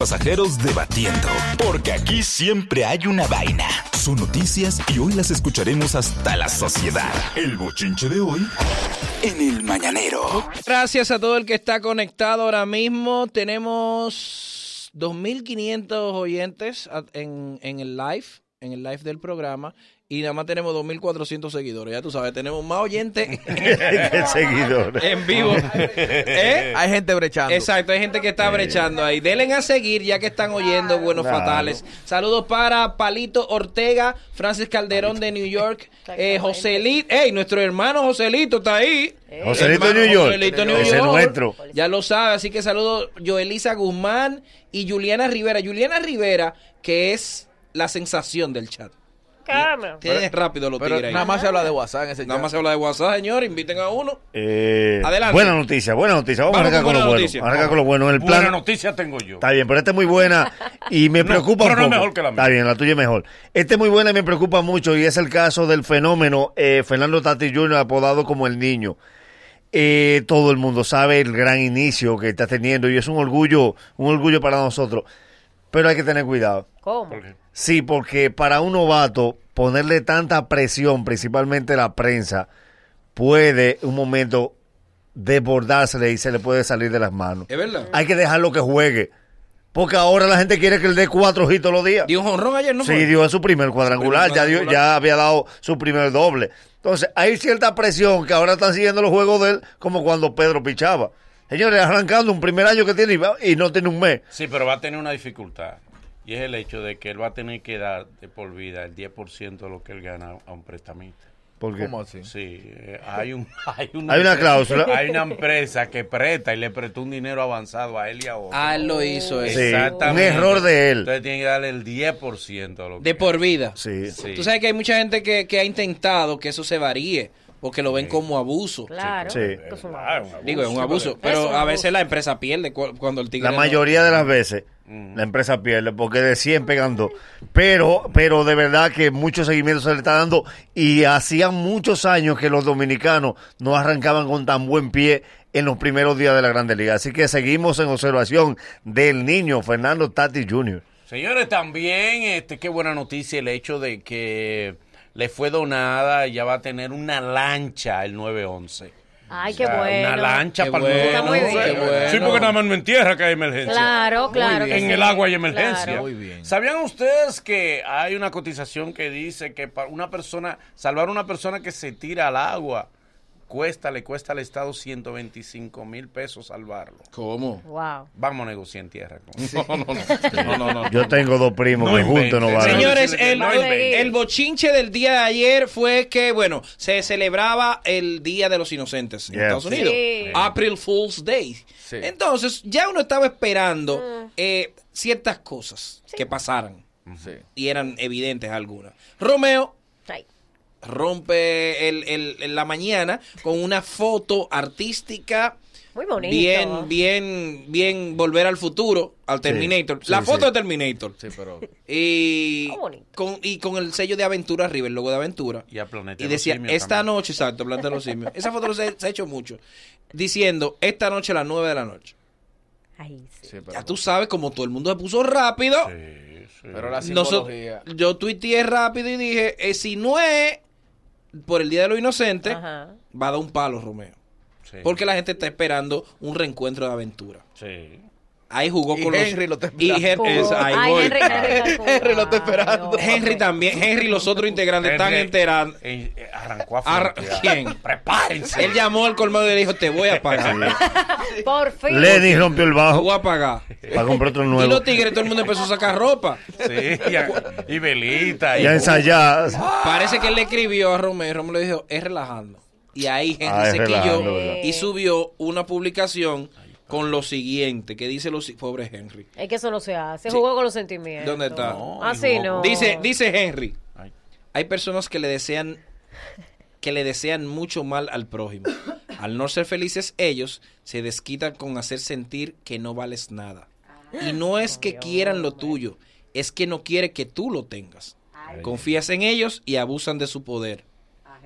Pasajeros debatiendo, porque aquí siempre hay una vaina. Son noticias y hoy las escucharemos hasta la sociedad. El bochinche de hoy en el mañanero. Gracias a todo el que está conectado ahora mismo. Tenemos 2.500 oyentes en, en el live, en el live del programa y nada más tenemos 2.400 seguidores. Ya tú sabes, tenemos más oyentes seguidores. en vivo. ¿Eh? Hay gente brechando. Exacto, hay gente que está brechando ahí. Denle a seguir ya que están oyendo Buenos Claro. Fatales. Saludos para Palito Ortega, Francis Calderón de New York, eh, Joselito. ¡Ey! Nuestro hermano Joselito está ahí. Joselito Hermano New York. Joselito New Ese es York. nuestro. Ya lo sabe, así que saludos Joelisa Guzmán y Juliana Rivera. Juliana Rivera, que es la sensación del chat. Tiene rápido los tigres nada más se habla de WhatsApp en ese Nada más se habla de WhatsApp, señor. Inviten a uno. Eh, Adelante. Buena noticia, buena noticia. Vamos, Vamos a arrancar con con lo buena bueno. arrancar con lo bueno. El Buena plan noticia tengo yo. está bien, pero esta es muy buena y me No, preocupa pero un no es poco. mejor que la mía. Está bien, la tuya es mejor. Esta es muy buena y me preocupa mucho y es el caso del fenómeno eh, Fernando Tati Jr. apodado como el niño. Eh, todo el mundo sabe el gran inicio que está teniendo y es un orgullo, un orgullo para nosotros. Pero hay que tener cuidado. ¿Cómo? Sí, porque para un novato ponerle tanta presión, principalmente la prensa, puede un momento desbordársele y se le puede salir de las manos. Es verdad. Hay que dejarlo que juegue. Porque ahora la gente quiere que le dé cuatro ojitos los días. Dio un jonrón ayer, ¿no? Sí, fue? dio su primer cuadrangular, Su primer ya, dio- cuadrangular. ya había dado su primer doble. Entonces, hay cierta presión que ahora están siguiendo los juegos de él, como cuando Pedro pichaba. Señores, arrancando un primer año que tiene y va- y no tiene un mes. Sí, pero va a tener una dificultad. Y es el hecho de que él va a tener que dar de por vida el 10% de lo que él gana a un prestamista. Porque ¿Cómo así? Sí, eh, hay, un, hay, una, Hay una cláusula. Hay una empresa que presta y le prestó un dinero avanzado a él y a otro. Ah, él lo hizo eso. Sí, Exactamente. un error de él. Entonces tiene que darle el 10% de lo que De por vida. Sí. Sí. Tú sabes que hay mucha gente que, que ha intentado que eso se varíe, porque lo ven como abuso. Claro. Sí. es un abuso. Digo, es un abuso. Pero a veces la empresa pierde cu- cuando el tigre. La no- mayoría de las veces la empresa pierde porque de 100 pegando. Pero, pero de verdad que mucho seguimiento se le está dando y hacían muchos años que los dominicanos no arrancaban con tan buen pie en los primeros días de la Grande Liga. Así que seguimos en observación del niño Fernando Tati Jr. Señores, también, este, qué buena noticia el hecho de que le fue donada ya va a tener una lancha el 911. Ay, O qué sea, bueno. Una lancha Qué para bueno, el Está muy 911. bien. qué bueno. Sí, porque nada más no en tierra que hay emergencia. Claro, claro. En sí. el agua hay emergencia. Claro. Muy bien. ¿Sabían ustedes que hay una cotización que dice que para una persona, salvar a una persona que se tira al agua, cuesta, le cuesta al Estado 125 mil pesos salvarlo? ¿Cómo? Wow. Vamos a negociar en tierra. No, no, no. no, no, no. Yo tengo dos primos No que juntos no valen. Señores, el, no el- bochinche del día de ayer fue que, bueno, se celebraba el Día de los Inocentes en Yes. Estados Unidos. Sí. April Fool's Day. Sí. Entonces, ya uno estaba esperando eh, ciertas cosas que pasaran. Sí. Y eran evidentes algunas. Romeo Ay. Rompe el, el- la mañana con una foto artística Muy bonito. bien, bien, bien volver al futuro, al Terminator. sí, la sí. foto de Terminator. Sí, pero Y con, y con el sello de aventura arriba, el logo de aventura. Y a Planeta Y los decía, Simios esta también. noche, exacto, Planeta de los Simios. Esa foto se, se ha hecho mucho. Diciendo, esta noche a las 9 de la noche. Ay, sí. Ya tú sabes, como todo el mundo se puso rápido. Sí, sí. pero la simbología. yo tuiteé rápido y dije, eh, si no es por el Día de los Inocentes, Ajá. va a dar un palo, Romeo. Sí. Porque la gente está esperando un reencuentro de aventura. Sí. Ahí jugó Y con los... Henry lo está y esperando. Hen- es- ahí Ay, voy. Henry, Henry, Henry lo está esperando. Henry también. Henry y los otros integrantes están Henry, enterando. eh, arrancó a Ar-. ¿Quién? Prepárense. Él llamó al colmado y le dijo, te voy a pagar. Por fin. Lenny rompió el Te bajo voy a pagar. para comprar otro Y nuevo. los tigres, todo el mundo empezó a sacar ropa. Sí, y, a- y velita. Y a ensayar. Parece que él le escribió a Romeo. Romeo le dijo, es relajando. Y ahí Henry Ah, se quilló y subió una publicación con lo siguiente, que dice lo si- pobre Henry. Es que eso no se hace. Jugó con los sentimientos. ¿Dónde está? No, Así jugó no. Dice, dice Henry, Ay. hay personas que le desean que le desean mucho mal al prójimo. Al no ser felices ellos, se desquitan con hacer sentir que no vales nada. Y no es que quieran lo tuyo, es que no quiere que tú lo tengas. Confías en ellos y abusan de su poder.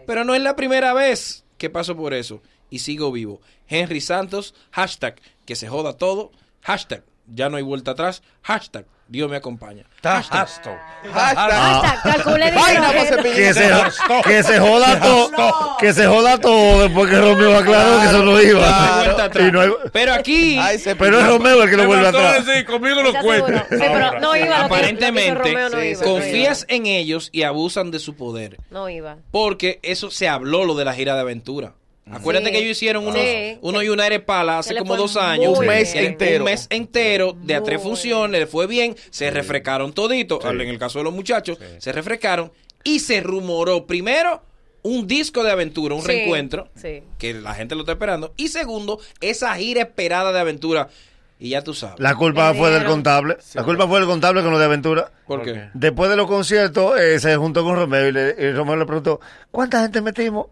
Pero no es la primera vez que paso por eso y sigo vivo. Henry Santos, hashtag que se joda todo, hashtag ya no hay vuelta atrás. Hashtag, Dios me acompaña. Hashtag. Hashtag, calcule Vaina para dinero. cepillar. Que se, que se joda todo, que se joda todo después que Romeo aclaró que eso no No iba. Y no hay- Pero aquí, Ay, pero es Romeo el que lo vuelve atrás. Sí, conmigo lo cuenta. Sí, pero no iba. lo que- lo que hizo aparentemente, Romeo no iba, no confías en ellos y abusan de su poder. No iba. Porque eso se habló lo de la gira de aventura. Acuérdate Sí. que ellos hicieron unos, Sí. uno y una pala hace como dos años. Un mes entero. Un mes entero de a tres funciones, le fue bien, se refrescaron todito. En el caso de los muchachos, se refrescaron y se rumoró primero un disco de aventura, un Sí, reencuentro, sí. que la gente lo está esperando. Y segundo, esa gira esperada de aventura. Y ya tú sabes. La culpa fue del contable. La culpa fue del contable con lo de aventura. ¿Por qué? Después de los conciertos, eh, se juntó con Romeo y, le- y Romeo le preguntó, ¿cuánta gente metimos?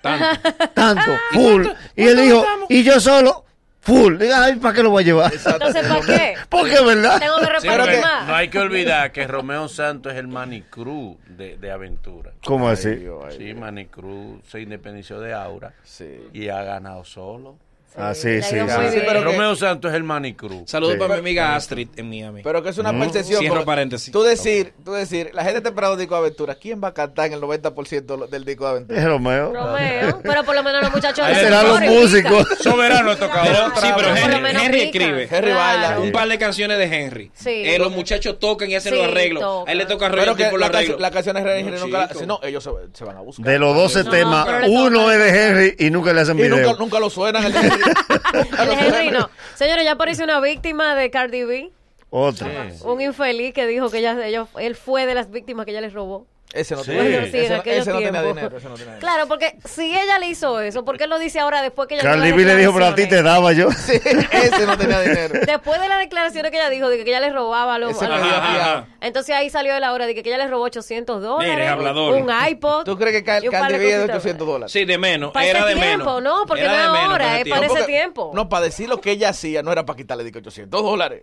Tanto. Tanto, full. Y él dijo, ¿y yo solo? Full. Diga, ay, ¿para qué lo voy a llevar? Entonces, ¿para qué? Porque es verdad. Tengo que Sí, repartir pero más. no hay que olvidar que Romeo Santos es el Manicruz de, de aventura. ¿Cómo Ay, así? Dios, ay, Sí, se independició de Aura Sí. y ha ganado solo. Ah, sí, sí, pero Romeo Santos es el Manicruz. Saludos Sí. para mi amiga Astrid en Miami. Pero que es una percepción. Cierro paréntesis. Tú decir, tú decir, la gente está esperando un disco de aventura. ¿Quién va a cantar en el 90% lo- del disco de aventura? Es Romeo. Romeo, pero por lo menos los muchachos Serán los músicos. Soberano ha tocado Pero- otra sí, pero Henry, escribe. Henry baila. Un par de canciones de Henry. Sí. Eh, los muchachos tocan y hacen Sí, los arreglos. A él le toca Pero arreglos que por los arreglos. la canción es de Henry No, nunca si no, ellos se, van a buscar. De los 12 No, temas, uno es de Henry y nunca le hacen Y video. nunca, nunca lo suenan el de Henry. Nunca El. Señores, ya apareció una víctima de Cardi B. Otro. Un infeliz que dijo que ella, ellos- él fue de las víctimas que ella les robó. Ese no, Sí. tiene, Bueno, sí, en ese, no- aquellos ese no tenía dinero. Ese no tenía dinero. Claro, porque si ella le hizo eso, ¿por qué lo dice ahora después que ella Cardi B le dijo, pero a ti te daba yo. Sí, ese no tenía dinero. Después de las declaraciones que ella dijo, de que ella les robaba a los... Ese a los- me dio Ajá, fiado. ajá. Entonces ahí salió de la hora de que ella les robó 800 dólares. Mire, hablador. Un iPod. ¿Tú crees que Cal- Candy de B es de cositas 800 dólares? Sí, de menos. Para era ese de tiempo, menos. no, porque Era no es ahora, para es ese para tiempo. ese porque- tiempo. No, para decir lo que ella hacía, no era para quitarle de que 800 dólares.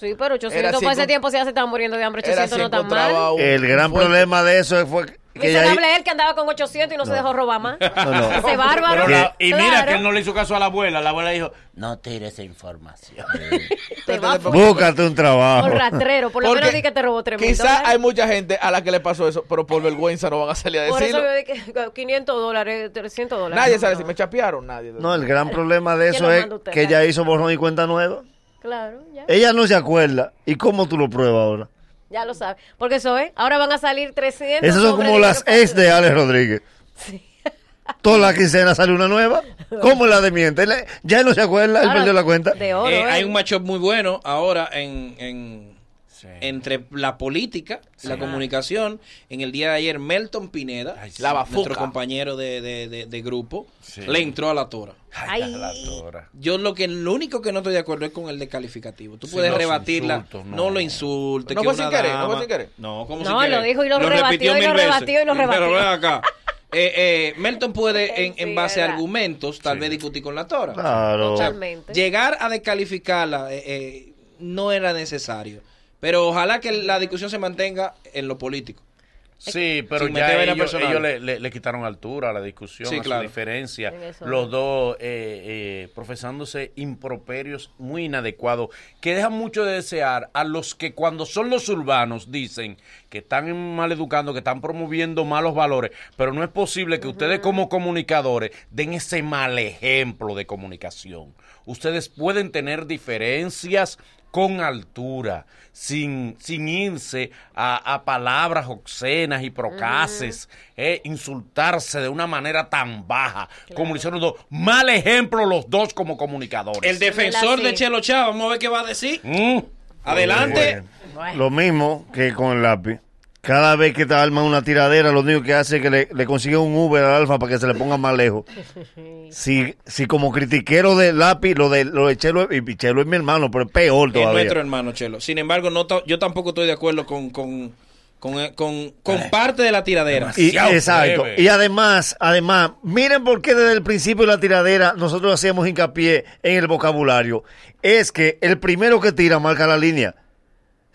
Sí, pero 800 Era así para ese tiempo si ya se estaban muriendo de hambre. Era 800 si no tan mal. un- El gran fuerte. problema de eso fue que. Miserable él que andaba con 800 y no, se dejó robar más. No, no. Ese bárbaro. La- y mira que él no le hizo caso a la abuela. La abuela dijo, no tire esa información. Te va Búscate un trabajo. por rastrero. Por lo Porque menos di que te robó 3 mil Quizá dólares. hay mucha gente a la que le pasó eso, pero por vergüenza no van a salir a Por eso decirlo. yo di que 500 dólares, 300 dólares. Nadie No, sabe no. si me chapearon, nadie. No, el gran problema de ¿Quién eso es que ella hizo borrón y cuenta nueva. Claro, ya. Ella no se acuerda. ¿Y cómo tú lo pruebas ahora? Ya lo sabes. Porque eso es. Ahora van a salir 300. Esas son como las ex de Alex Rodríguez. Toda la quincena sale una nueva. ¿Cómo la de miente? Ya él no se acuerda, él Ahora, perdió la cuenta. De oro. Eh, ¿eh? hay un matchup muy bueno ahora en, en- entre la política, la comunicación. En el día de ayer, Melton Pineda, Ay, sí. La bafuca. nuestro compañero de, de- de- de grupo, Sí. le entró a la tora. Ay. la tora. Yo lo que lo único que no estoy de acuerdo es con el descalificativo. Tú Sí, puedes rebatirla, insultos, no. no. lo insultes. No que fue una sin querer, no fue dama- sin querer. No, ¿cómo No, sin querer? lo dijo y lo rebatió repitió y lo rebatió y lo rebatió. Pero ven acá. Eh, eh, Melton puede, en, Sí, en base a argumentos, tal vez discutir con la tora. Claro. O sea, Totalmente. llegar a descalificarla eh, eh, no era necesario. Pero ojalá que la discusión se mantenga en lo político. Sí, pero ya ellos, le, le- le quitaron altura a la discusión, Sí, a claro. su diferencia. Los dos eh, eh, profesándose improperios muy inadecuados, que dejan mucho de desear a los que cuando son los urbanos dicen que están maleducando, que están promoviendo malos valores, pero no es posible que ustedes como comunicadores den ese mal ejemplo de comunicación. Ustedes pueden tener diferencias con altura, sin, sin irse a, a palabras obscenas y procaces, eh, insultarse de una manera tan baja, como lo hicieron los dos. Mal ejemplo los dos como comunicadores. El defensor de Chelo Chávez, vamos a ver qué va a decir. Mm. Adelante. Bueno. Lo mismo que con el lápiz. Cada vez que te arman una tiradera, lo único que hace es que le, le consigue un Uber al Alfa para que se le ponga más lejos. Si, si como critiquero del lápiz, lo de, lo de Chelo, y Chelo es mi hermano, pero es peor Es todavía. nuestro hermano Chelo. Sin embargo, no yo tampoco estoy de acuerdo con, con, con, eh, con- con parte de la tiradera. Y, exacto. Y además, además, miren por qué desde el principio de la tiradera nosotros hacíamos hincapié en el vocabulario. Es que el primero que tira marca la línea.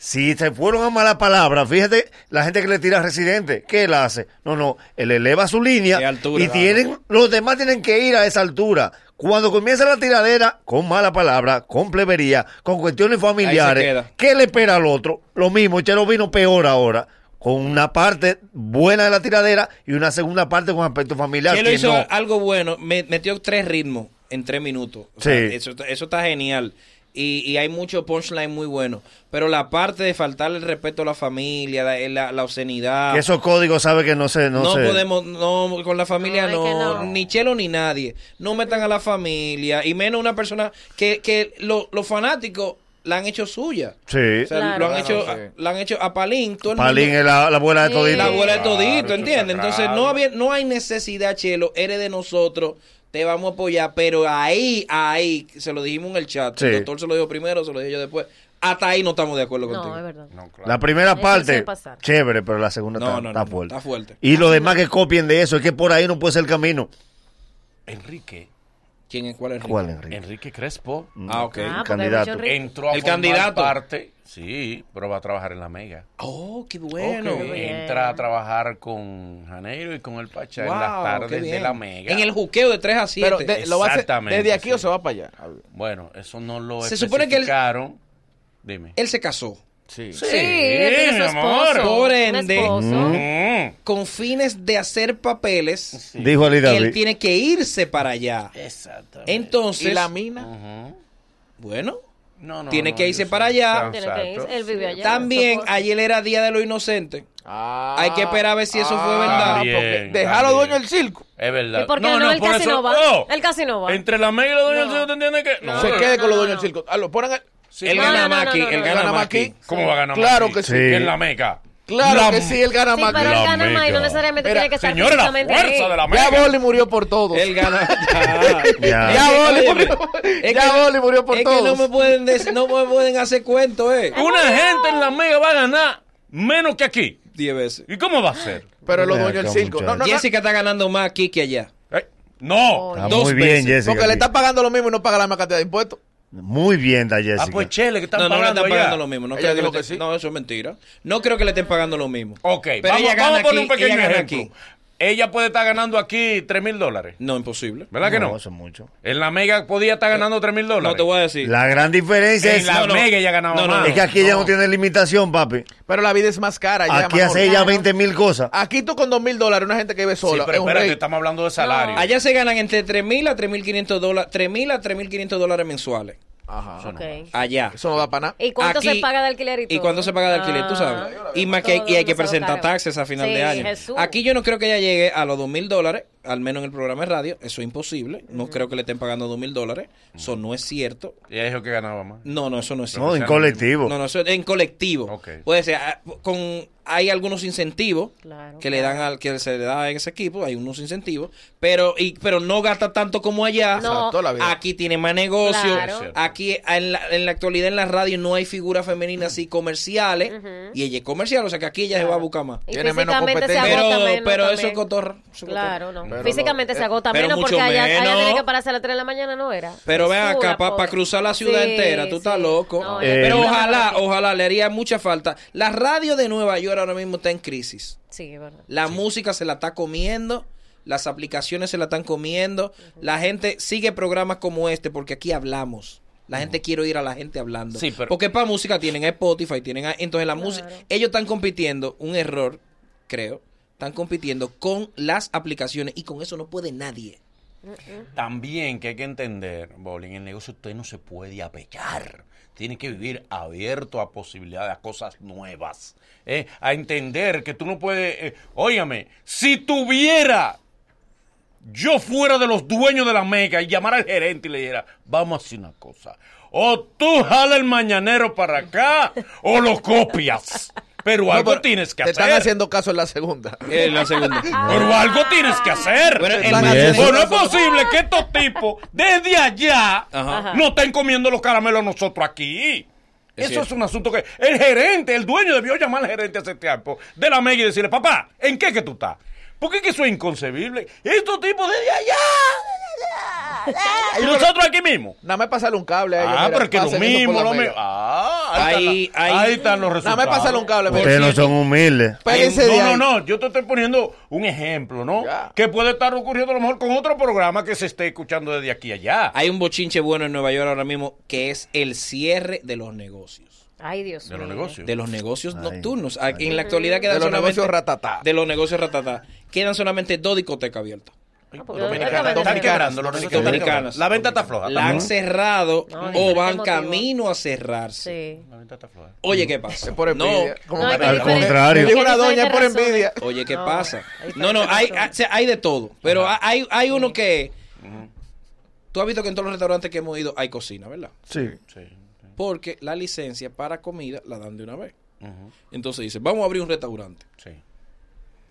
Si se fueron a mala palabra, fíjate, la gente que le tira a residente, ¿qué él hace? No, no, él eleva su ¿Qué línea altura, y claro. tienen, los demás tienen que ir a esa altura. Cuando comienza la tiradera, con mala palabra, con plebería, con cuestiones familiares. ¿qué le espera al otro? Lo mismo, Chelo vino peor ahora. Con una parte buena de la tiradera y una segunda parte con aspecto familiar. Chelo que hizo no. algo bueno, me- metió tres ritmos en tres minutos. O sea, Sí. eso, eso está genial. Y, y hay mucho punchline muy bueno. Pero la parte de faltarle el respeto a la familia, la, la- la obscenidad. Que esos códigos sabe que no se... No, No, se- podemos, no, con la familia No, ni Chelo ni nadie. No metan a la familia, y menos una persona que, que lo- los fanáticos la han hecho suya. Sí. O sea, Claro. lo han Claro, hecho, sí. la han hecho a Palín, todo el Palín mundo- es la, la abuela de Sí. todito. la abuela de Claro, todito, eso ¿entiendes? Entonces no claro. había, no hay necesidad, Chelo, eres de nosotros, te vamos a apoyar, pero ahí, ahí, se lo dijimos en el chat, Sí. el doctor se lo dijo primero, se lo dije yo después, hasta ahí no estamos de acuerdo contigo. No, es verdad. No, claro. La primera Eso parte, chévere, pero la segunda No, está, no, no, está no, fuerte. está fuerte. Y lo demás que copien de eso, es que por ahí no puede ser el camino. Enrique, ¿Quién es cuál es? ¿Cuál, Enrique? Enrique Crespo Ah, ok. Ah, candidato. entró a El formar candidato. parte, sí, pero va a trabajar en la Mega. Oh, qué bueno. Ok. bien. Entra a trabajar con Janeiro y con el Pachá en las tardes de la Mega. En el juqueo de 3 a 7. Pero de- lo va a hacer Exactamente, desde aquí o se va para allá. Bueno, eso no lo Se supone que él-. Dime. Él se casó Sí. Sí, él tiene su mi amor. esposo. Por ende- esposo. Mm. con fines de hacer papeles. Dijo Ali David. Él tiene que irse para allá. Exactamente. Entonces, ¿Y la mina? Bueno, No, no, Tiene no, que irse para allá. Tiene que Exacto. irse. Él vive allá. también ayer era Día de los Inocentes. Ah, Hay que esperar a ver si eso fue verdad. También, Dejarlo dueño del circo. Es verdad. ¿Y por qué no? Él por casi no va. oh, Él casi no va. Entre la mega y doña No. del circo, ¿te entiendes que? No, se no, quede con los no, dueños no. del circo. Ah, lo ponen a- Sí, él No, gana no, más no, él no, gana gana. ¿Cómo va a ganar Claro más que sí. Sí. En la mega. Claro La que sí, él gana Sí, más pero que él gana más y no necesariamente Mira, tiene que estar Señora, la fuerza ahí. de la Ya mega. Boli murió por todos. Él gana. Ya. Ya Boli murió, es ya Boli murió por es todos. que no me pueden des- no me pueden hacer cuento, eh. Una gente en la mega va a ganar menos que aquí. 10 veces. ¿Y cómo va a ser? Pero los Ven dueños del circo. No, no, Jessica está ganando más aquí que allá. Eh, No. Está Dos muy bien, veces. Jessica. porque le está pagando lo mismo y no paga la misma cantidad de impuestos. Muy bien, da Jessica. Ah, pues chele, que están no, no le pagando están allá. pagando lo mismo. No, creo que que sí. no, eso es mentira. No creo que le estén pagando lo mismo. Ok, Pero vamos, ella vamos a poner aquí, un pequeño ejemplo. aquí. Ella puede estar ganando aquí 3 mil dólares. No, imposible. ¿Verdad que no? no? Eso es mucho. En la mega podía estar ganando 3 mil dólares. No te voy a decir. La gran diferencia En es, la no, mega ella ganaba No, no, más. es que aquí ella no tiene limitación, papi. Pero la vida es más cara. ya, Aquí hace ella Claro. 20 mil cosas. Aquí tú con dos mil dólares, una gente que vive Sí, sola. pero es un espérate, rey. estamos hablando de salario. Allá se ganan entre 3.000 a 3.500 dólares, 3.000 a 3.500 dólares mensuales. Ajá. Allá. Eso no da para nada. ¿Y cuánto Aquí- se paga de alquiler y todo? ¿Y cuánto se paga de alquiler? Tú sabes. Y más que hay, y hay que presentar caro. taxes a final Sí, de año. Jesús. Aquí yo no creo que ella llegue a los dos mil dólares, al menos en el programa de radio. Eso es imposible. No creo que le estén pagando dos mil dólares. Eso no es cierto. Ella dijo que ganaba más. No, no, eso no es cierto. No, en colectivo. No, no, eso es en colectivo. Ok. Puede ser, ah, con, hay algunos incentivos Claro, que le dan al que se le da en ese equipo, hay unos incentivos, pero y pero no gasta tanto como allá. No. Exacto, la vida. Aquí tiene más negocio. Claro. Es. Aquí en la, en la actualidad en la radio no hay figuras femeninas así comerciales y ella es comercial, o sea que aquí ella se va a buscar más. Y Tiene menos competencia. Pero, menos pero eso es cotorra. eso es Claro, cotorra. no. Pero Físicamente no, se agota pero menos mucho porque allá, allá menos. tiene que pararse a las 3 de la mañana, ¿no era? Pero ven acá, para cruzar la ciudad Sí, entera, tú estás loco. No, Eh, Pero ojalá, ojalá le haría mucha falta. La radio de Nueva York ahora mismo está en crisis. Sí, es verdad. La música se la está comiendo, las aplicaciones se la están comiendo. La gente sigue programas como este porque aquí hablamos. La gente quiere oír a la gente hablando. Sí, pero- Porque para música tienen a Spotify, tienen a- entonces la música, ellos están compitiendo, un error, creo, están compitiendo con las aplicaciones y con eso no puede nadie. También que hay que entender, Boli, en el negocio usted no se puede apechar. Tiene que vivir abierto a posibilidades, a cosas nuevas. ¿eh? A entender que tú no puedes... eh, óigame, si tuviera yo fuera de los dueños de la mega y llamara al gerente y le dijera, vamos a hacer una cosa. O tú jala el mañanero para acá o lo copias. Pero No, algo pero tienes que Te hacer. están haciendo caso en la segunda. Eh, la segunda. Pero algo tienes que hacer. Bueno, no es posible que estos tipos desde allá Ajá. no estén comiendo los caramelos nosotros aquí. Es Eso cierto. es un asunto que el gerente, el dueño debió llamar al gerente hace tiempo de la Mega y decirle, papá, ¿en qué que tú estás? Porque es que eso es inconcebible. Estos tipos desde allá, y nosotros aquí mismo. Nada más pasarle un cable a ellos. Ah, mira, pero es que lo mismo, lo mismo. Ah, Ahí, ahí, Ahí están los Nada resultados. más pásale un cable. Ustedes no son humildes. No, no, no, yo te estoy poniendo un ejemplo, ¿no? Ya. Que puede estar ocurriendo a lo mejor con otro programa que se esté escuchando desde aquí allá. hay un bochinche bueno en Nueva York ahora mismo que es el cierre de los negocios. Ay, Dios De los mío. negocios. De los negocios Ay, nocturnos. En la actualidad quedan De los solamente... negocios ratatá. De los negocios ratatá. Quedan solamente dos discotecas abiertas. Ah, porque Dominicanas, ¿dónde Están están quebrando los Dominicanas. negocios Dominicanas. La venta está floja. La han cerrado No, o van camino a cerrarse. Sí. La venta está floja. Oye, ¿qué pasa? Es por envidia. No, Como No, Al contrario. Dijo una doña por envidia. Oye, ¿qué No, pasa? No, no, hay, de todo. Pero hay, hay uno que... Tú has visto que en todos los restaurantes que hemos ido hay cocina, ¿verdad? Sí. Sí. Porque la licencia para comida la dan de una vez. Entonces dice, vamos a abrir un restaurante. sí.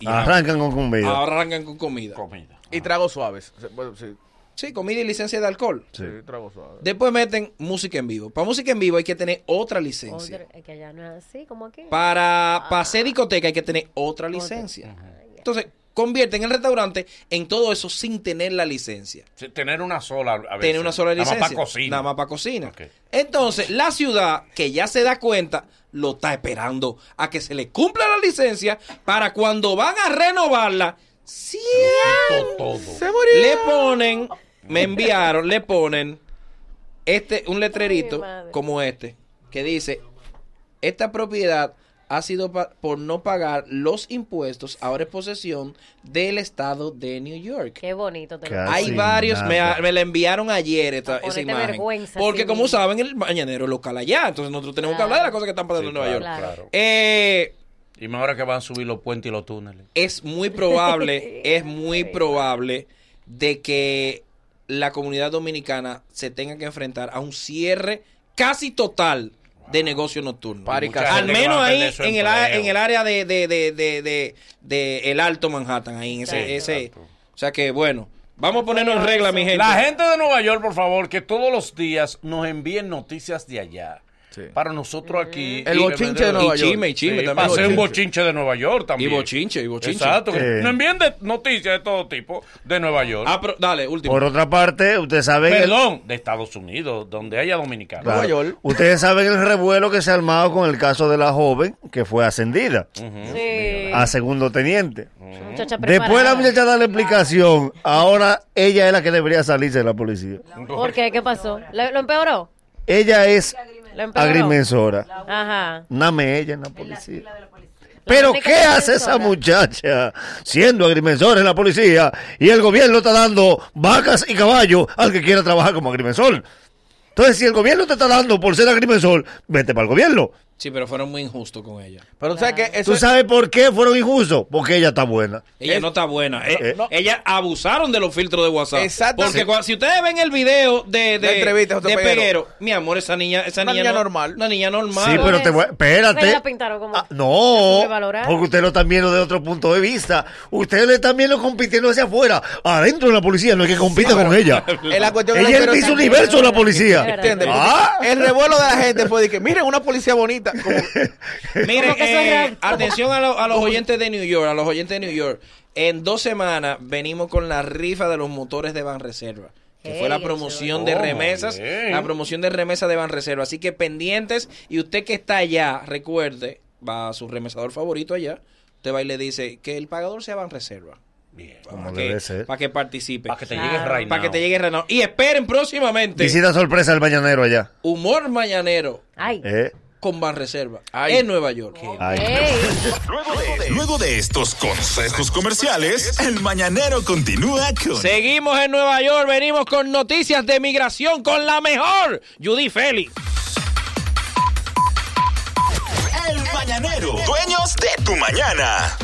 Y Arrancan con comida. arrancan con comida. Comida. Y tragos suaves. Sí, Sí, comida y licencia de alcohol. Sí. tragos suaves. Después meten música en vivo. Para música en vivo hay que tener otra licencia. Otra- es que allá no es así, como aquí. Para, para hacer discoteca hay que tener otra licencia. Entonces, convierten el restaurante en todo eso sin tener la licencia. Sí, Tener una sola. A veces. Tener una sola Nada licencia. más para cocina. Nada más para cocina. Entonces, la ciudad, que ya se da cuenta, lo está esperando a que se le cumpla la licencia para cuando van a renovarla, siempre Todo, todo. le ponen, me enviaron, le ponen este un letrerito Ay, como este que dice esta propiedad ha sido por no pagar los impuestos ahora es posesión del estado de New York. Qué bonito. te lo- Hay varios, me, me la enviaron ayer esta, Pa' esa imagen. Porque sí como saben, el mañanero es local allá, entonces nosotros tenemos que hablar de las cosas que están pasando Sí, en Nueva York. claro, Claro. claro. Eh, Y más ahora que van a subir los puentes y los túneles. es muy probable, es muy probable de que la comunidad dominicana se tenga que enfrentar a un cierre casi total de negocio nocturno. Al menos ahí en el, en el área de, de, de, de, de- de el Alto Manhattan, ahí en ese, ese o sea que bueno, vamos a ponernos en regla, mi gente. La gente de Nueva York, por favor, que todos los días nos envíen noticias de allá. Sí. Para nosotros aquí. El y- bochinche de Nueva y York. chisme, y chisme Sí, también. para hacer un Bochinche. de Nueva York y también. bochinche, y bochinche. Exacto. Nos envíen de noticias de todo tipo de Nueva York. Ah, pero, dale, último. Por otra parte, ustedes saben... el- Perdón, de Estados Unidos, donde haya dominicanos. Claro. Nueva York. Ustedes saben el revuelo que se ha armado con el caso de la joven que fue ascendida Sí. a segundo teniente. Muchacha Después la muchacha da la explicación, ahora ella es la que debería salirse de la policía. ¿Por qué? ¿Qué pasó? ¿Lo, empeoró? Ella es. Agrimensora. Ajá. Name ella en la policía. Pero ¿qué hace esa muchacha siendo agrimensora en la policía y el gobierno está dando vacas y caballos al que quiera trabajar como agrimensor? Entonces, si el gobierno te está dando por ser agrimensor, vete para el gobierno. Sí, pero fueron muy injustos con ella. Pero tú sabes que eso ¿Tú es- sabes por qué fueron injustos? Porque ella está buena. Ella Es- no está buena. Eh, Eh, no. Ella abusaron de los filtros de WhatsApp. Exacto. Porque Sí. si ustedes ven el video de, entrevista de Peguero. Peguero, mi amor, esa niña, esa Una niña, niña no- normal. Una niña normal. Sí, pero te voy, espérate. La pintaron como- Ah, no, porque ustedes lo están viendo de otro punto de vista. Ustedes le están viendo compitiendo hacia afuera. Adentro de la policía no hay que compita con ella. es la cuestión Ella es Miss Universo de la policía. ¿Entiendes? Ah. El revuelo de la gente fue de que, miren, una policía bonita. Como, Miren, Como que eso es eh, atención a, lo- a los oyentes de New York, a los oyentes de New York. En dos semanas venimos con la rifa de los motores de Banreserva. Que fue la promoción de Oh, remesas, la promoción de remesas de Banreserva. Así que pendientes, y usted que está allá, recuerde, va a su remesador favorito allá, usted va y le dice que el pagador sea Banreserva. Bien. Para debe que, ser. para que participe. Para que te Claro. llegue right Para que te llegue Renault. Y esperen próximamente Visita sorpresa al mañanero allá. Humor Mañanero Ay. Eh, con Banreserva Ay. en Nueva York. Luego de estos consejos comerciales, el mañanero continúa con Seguimos en Nueva York, venimos con noticias de migración con la mejor, Judy Félix. El Mañanero, dueños de tu mañana.